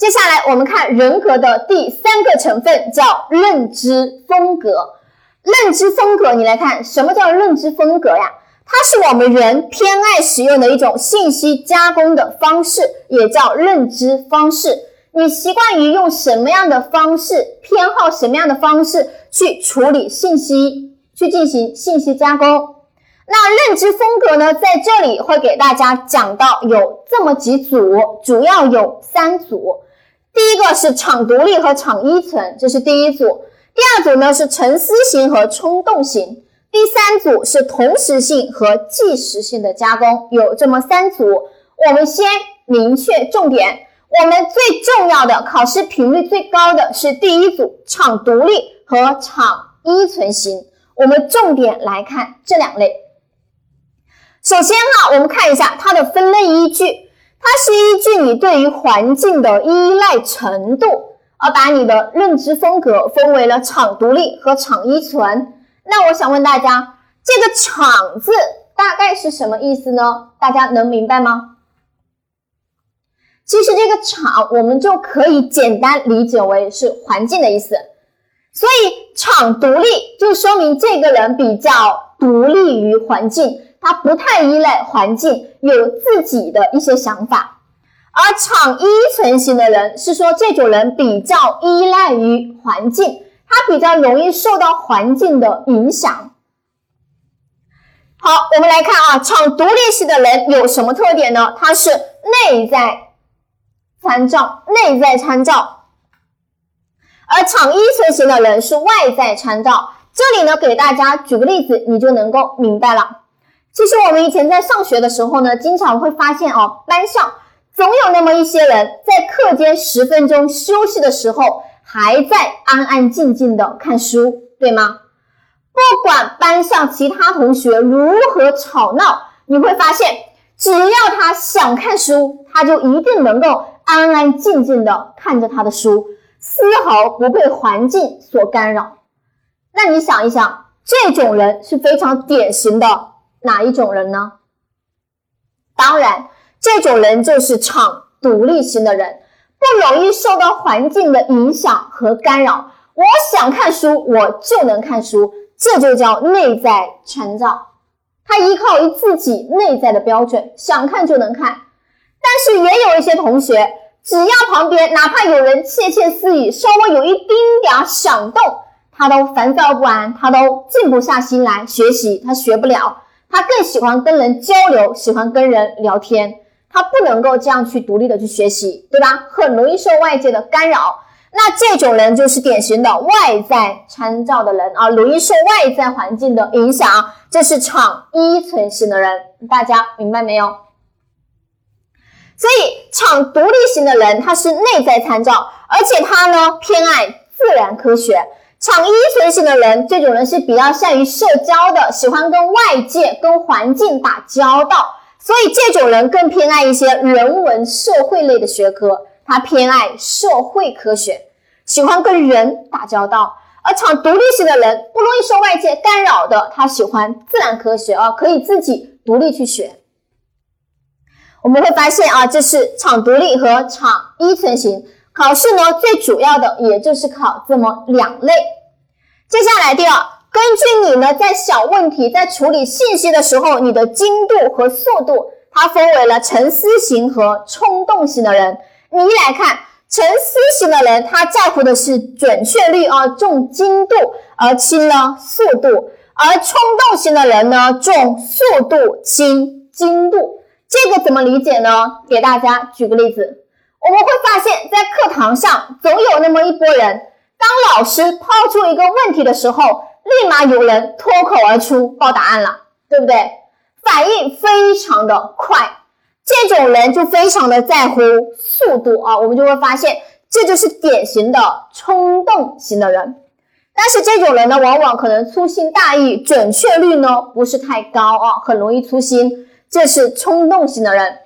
接下来我们看人格的第三个成分，叫认知风格。认知风格，你来看，什么叫认知风格呀？它是我们人偏爱使用的一种信息加工的方式，也叫认知方式。你习惯于用什么样的方式，偏好什么样的方式去处理信息，去进行信息加工？那认知风格呢，在这里会给大家讲到有这么几组，主要有三组。第一个是场独立和场依存，这是第一组。第二组呢是沉思型和冲动型，第三组是同时性和即时性的加工，有这么三组。我们先明确重点，我们最重要的考试频率最高的是第一组场独立和场依存型。我们重点来看这两类。首先哈，我们看一下它的分类依据，它是依据你对于环境的依赖程度。而把你的认知风格分为了场独立和场依存。那我想问大家，这个“场”字大概是什么意思呢？大家能明白吗？其实这个“场”我们就可以简单理解为是环境的意思。所以场独立就说明这个人比较独立于环境，他不太依赖环境，有自己的一些想法。而场依存型的人是说，这种人比较依赖于环境，他比较容易受到环境的影响。好，我们来看啊，场独立型的人有什么特点呢？他是内在参照，内在参照；而场依存型的人是外在参照。这里呢，给大家举个例子，你就能够明白了。其实我们以前在上学的时候呢，经常会发现哦，班上。总有那么一些人在课间十分钟休息的时候，还在安安静静的看书，对吗？不管班上其他同学如何吵闹，你会发现，只要他想看书，他就一定能够安安静静的看着他的书，丝毫不被环境所干扰。那你想一想，这种人是非常典型的哪一种人呢？当然。这种人就是场独立型的人，不容易受到环境的影响和干扰。我想看书，我就能看书，这就叫内在参照。他依靠于自己内在的标准，想看就能看。但是也有一些同学，只要旁边哪怕有人窃窃私语，稍微有一丁点响动，他都烦躁不安，他都静不下心来学习，他学不了。他更喜欢跟人交流，喜欢跟人聊天。他不能够这样去独立的去学习，对吧？很容易受外界的干扰。那这种人就是典型的外在参照的人啊，容易受外在环境的影响。这是场依存型的人，大家明白没有？所以场独立型的人，他是内在参照，而且他呢偏爱自然科学。场依存型的人，这种人是比较善于社交的，喜欢跟外界、跟环境打交道。所以这种人更偏爱一些人文社会类的学科，他偏爱社会科学，喜欢跟人打交道。而场独立型的人不容易受外界干扰的，他喜欢自然科学啊，可以自己独立去学。我们会发现啊，这是场独立和场依存型。考试呢，最主要的也就是考这么两类。接下来第二。根据你呢，在小问题在处理信息的时候，你的精度和速度，它分为了沉思型和冲动型的人。你来看，沉思型的人，他在乎的是准确率啊，重精度，而轻呢速度；而冲动型的人呢，重速度轻精度。这个怎么理解呢？给大家举个例子，我们会发现，在课堂上总有那么一波人，当老师抛出一个问题的时候。立马有人脱口而出报答案了，对不对？反应非常的快，这种人就非常的在乎速度啊。我们就会发现，这就是典型的冲动型的人。但是这种人呢，往往可能粗心大意，准确率呢不是太高啊，很容易粗心。这是冲动型的人。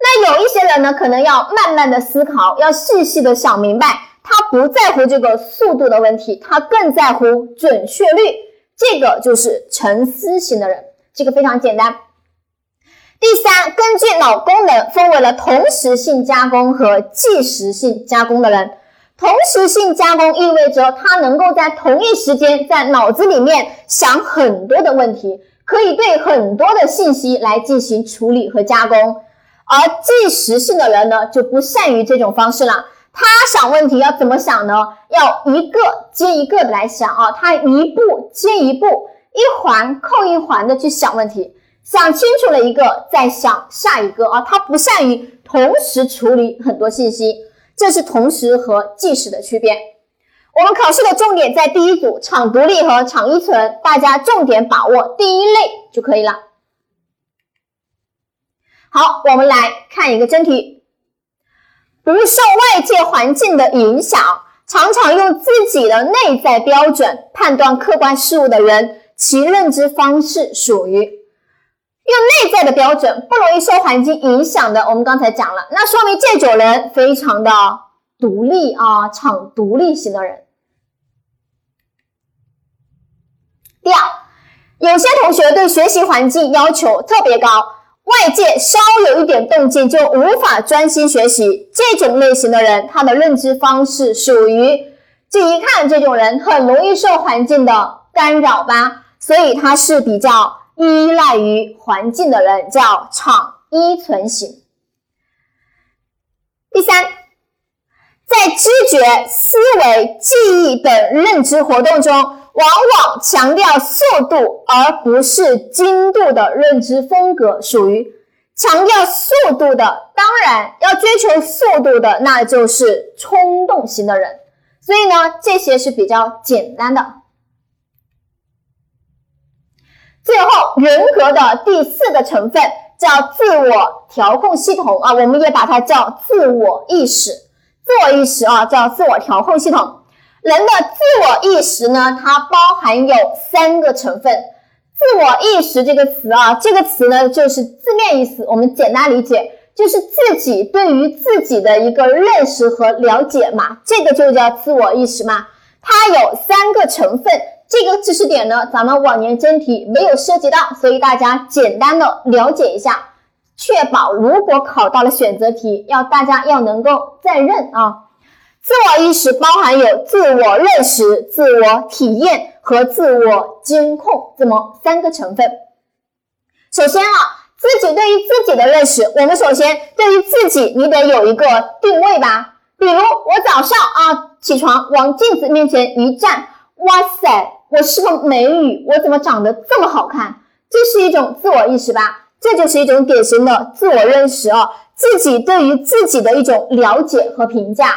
那有一些人呢，可能要慢慢的思考，要细细的想明白。他不在乎这个速度的问题，他更在乎准确率。这个就是沉思型的人，这个非常简单。第三，根据脑功能分为了同时性加工和即时性加工的人。同时性加工意味着他能够在同一时间在脑子里面想很多的问题，可以对很多的信息来进行处理和加工。而即时性的人呢，就不善于这种方式了。他想问题要怎么想呢？要一个接一个的来想啊，他一步接一步，一环扣一环的去想问题，想清楚了一个再想下一个啊，他不善于同时处理很多信息。这是同时和即时的区别。我们考试的重点在第一组场独立和场依存，大家重点把握第一类就可以了。好，我们来看一个真题：不受外界环境的影响，常常用自己的内在标准判断客观事物的人，其认知方式属于。用内在的标准不容易受环境影响的，我们刚才讲了，那说明这种人非常的独立啊，场独立型的人。第二，有些同学对学习环境要求特别高，外界稍有一点动静就无法专心学习，这种类型的人，他的认知方式属于，这一看这种人很容易受环境的干扰吧，所以他是比较。依赖于环境的人叫场依存型。第三，在知觉、思维、记忆等认知活动中，往往强调速度而不是精度的认知风格属于强调速度的。当然，要追求速度的，那就是冲动型的人。所以呢，这些是比较简单的。最后，人格的第四个成分叫自我调控系统啊，我们也把它叫自我意识。自我意识啊，叫自我调控系统。人的自我意识呢，它包含有三个成分。自我意识这个词啊，这个词呢，就是字面意思，我们简单理解就是自己对于自己的一个认识和了解嘛，这个就叫自我意识嘛。它有三个成分。这个知识点呢，咱们往年真题没有涉及到，所以大家简单的了解一下，确保如果考到了选择题，要大家要能够再认啊。自我意识包含有自我认识、自我体验和自我监控这么三个成分。首先啊，自己对于自己的认识，我们首先对于自己，你得有一个定位吧。比如我早上啊起床，往镜子面前一站，哇塞！我是个美女，我怎么长得这么好看？这是一种自我意识吧？这就是一种典型的自我认识哦，自己对于自己的一种了解和评价。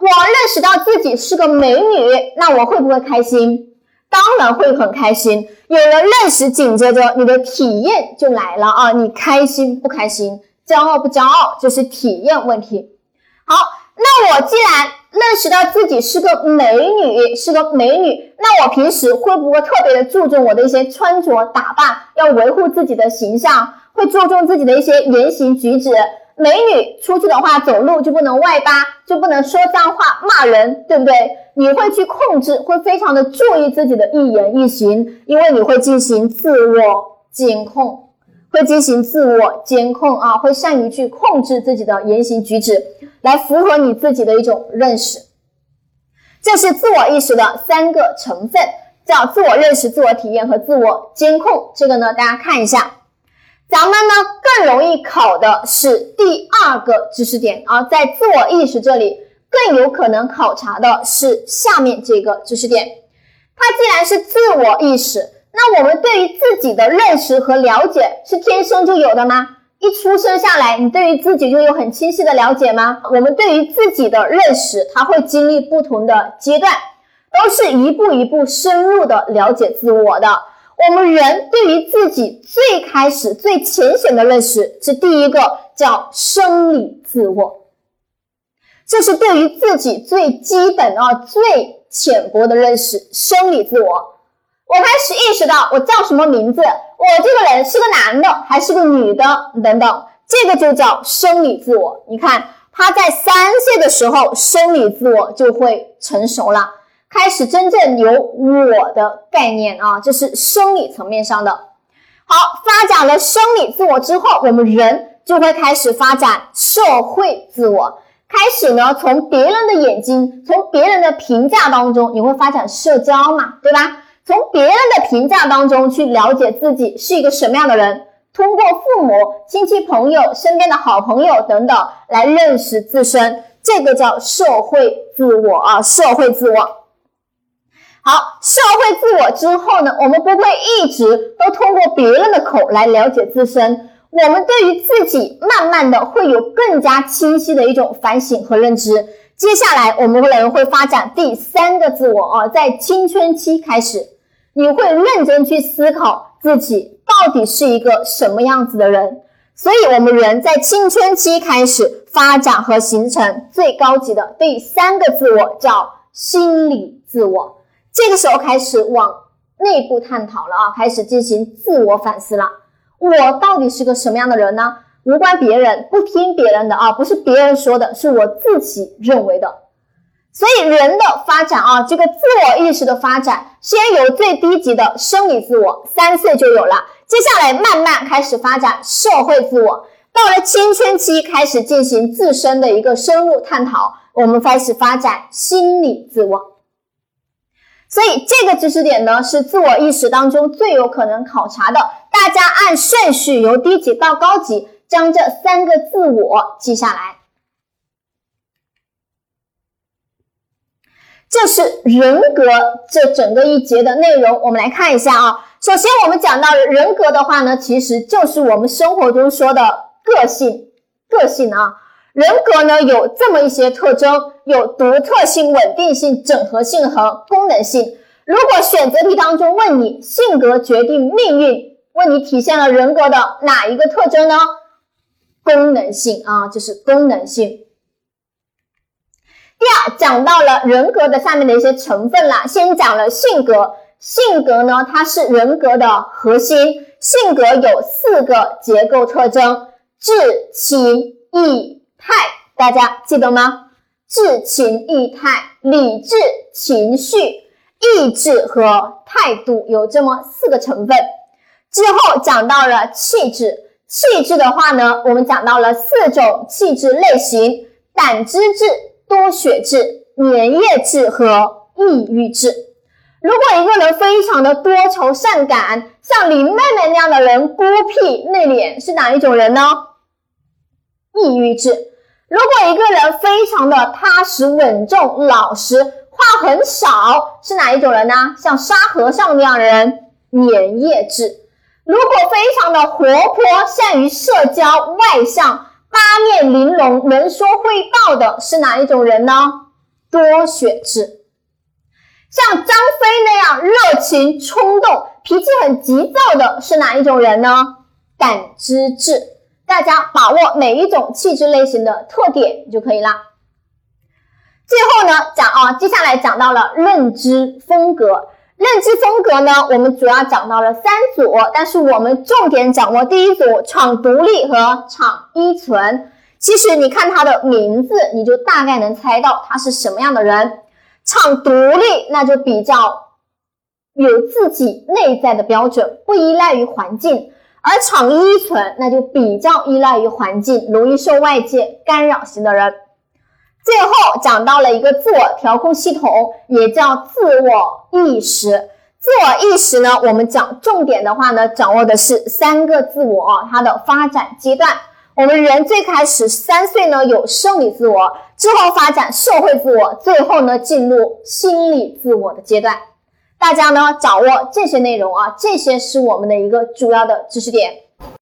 我认识到自己是个美女，那我会不会开心？当然会很开心。有了认识，紧接着你的体验就来了啊！你开心不开心？骄傲不骄傲？就是体验问题。好，那我既然。认识到自己是个美女，是个美女，那我平时会不会特别的注重我的一些穿着打扮，要维护自己的形象，会注重自己的一些言行举止？美女出去的话，走路就不能外八，就不能说脏话、骂人，对不对？你会去控制，会非常的注意自己的一言一行，因为你会进行自我监控。会进行自我监控啊，会善于去控制自己的言行举止，来符合你自己的一种认识。这是自我意识的三个成分，叫自我认识、自我体验和自我监控。这个呢，大家看一下。咱们呢更容易考的是第二个知识点啊，在自我意识这里更有可能考察的是下面这个知识点。它既然是自我意识。那我们对于自己的认识和了解是天生就有的吗？一出生下来，你对于自己就有很清晰的了解吗？我们对于自己的认识，它会经历不同的阶段，都是一步一步深入的了解自我的。我们人对于自己最开始最浅显的认识是第一个叫生理自我，这是对于自己最基本啊最浅薄的认识，生理自我。我开始意识到我叫什么名字，我这个人是个男的还是个女的等等，这个就叫生理自我。你看他在三岁的时候，生理自我就会成熟了，开始真正有我的概念啊，这是生理层面上的。好，发展了生理自我之后，我们人就会开始发展社会自我，开始呢从别人的眼睛，从别人的评价当中，你会发展社交嘛，对吧？从别人的评价当中去了解自己是一个什么样的人，通过父母、亲戚、朋友、身边的好朋友等等来认识自身，这个叫社会自我啊，社会自我。好，社会自我之后呢，我们不会一直都通过别人的口来了解自身，我们对于自己慢慢的会有更加清晰的一种反省和认知。接下来我们人会发展第三个自我啊，在青春期开始，你会认真去思考自己到底是一个什么样子的人。所以，我们人在青春期开始发展和形成最高级的第三个自我，叫心理自我。这个时候开始往内部探讨了啊，开始进行自我反思了。我到底是个什么样的人呢？无关别人，不听别人的啊，不是别人说的，是我自己认为的。所以人的发展啊，这个自我意识的发展，先有最低级的生理自我，三岁就有了，接下来慢慢开始发展社会自我，到了青春期开始进行自身的一个深入探讨，我们开始发展心理自我。所以这个知识点呢，是自我意识当中最有可能考察的。大家按顺序由低级到高级，将这三个自我记下来。这是人格这整个一节的内容，我们来看一下啊。首先，我们讲到人格的话呢，其实就是我们生活中说的个性，个性啊。人格呢有这么一些特征，有独特性、稳定性、整合性和功能性。如果选择题当中问你性格决定命运，问你体现了人格的哪一个特征呢？功能性啊，就是功能性。第二，讲到了人格的下面的一些成分了。先讲了性格，性格呢它是人格的核心。性格有四个结构特征：智、情、意。态，大家记得吗？志、情、意、态，理智、情绪、意志和态度有这么四个成分。之后讲到了气质，气质的话呢，我们讲到了四种气质类型：胆汁质、多血质、粘液质和抑郁质。如果一个人非常的多愁善感，像林妹妹那样的人，孤僻内敛，是哪一种人呢？抑郁质。如果一个人非常的踏实稳重、老实，话很少，是哪一种人呢？像沙和尚那样的人，粘液质。如果非常的活泼、善于社交、外向、八面玲珑、能说会道的，是哪一种人呢？多血质。像张飞那样热情冲动、脾气很急躁的，是哪一种人呢？感知质。大家把握每一种气质类型的特点就可以啦。最后呢，讲啊，接下来讲到了认知风格。认知风格呢，我们主要讲到了三组，但是我们重点掌握第一组：场独立和场依存。其实你看它的名字，你就大概能猜到他是什么样的人。场独立，那就比较有自己内在的标准，不依赖于环境。而场依存，那就比较依赖于环境，容易受外界干扰型的人。最后讲到了一个自我调控系统，也叫自我意识。自我意识呢，我们讲重点的话呢，掌握的是三个自我，它的发展阶段。我们人最开始三岁呢，有生理自我，之后发展社会自我，最后呢，进入心理自我的阶段。大家呢掌握这些内容啊，这些是我们的一个主要的知识点。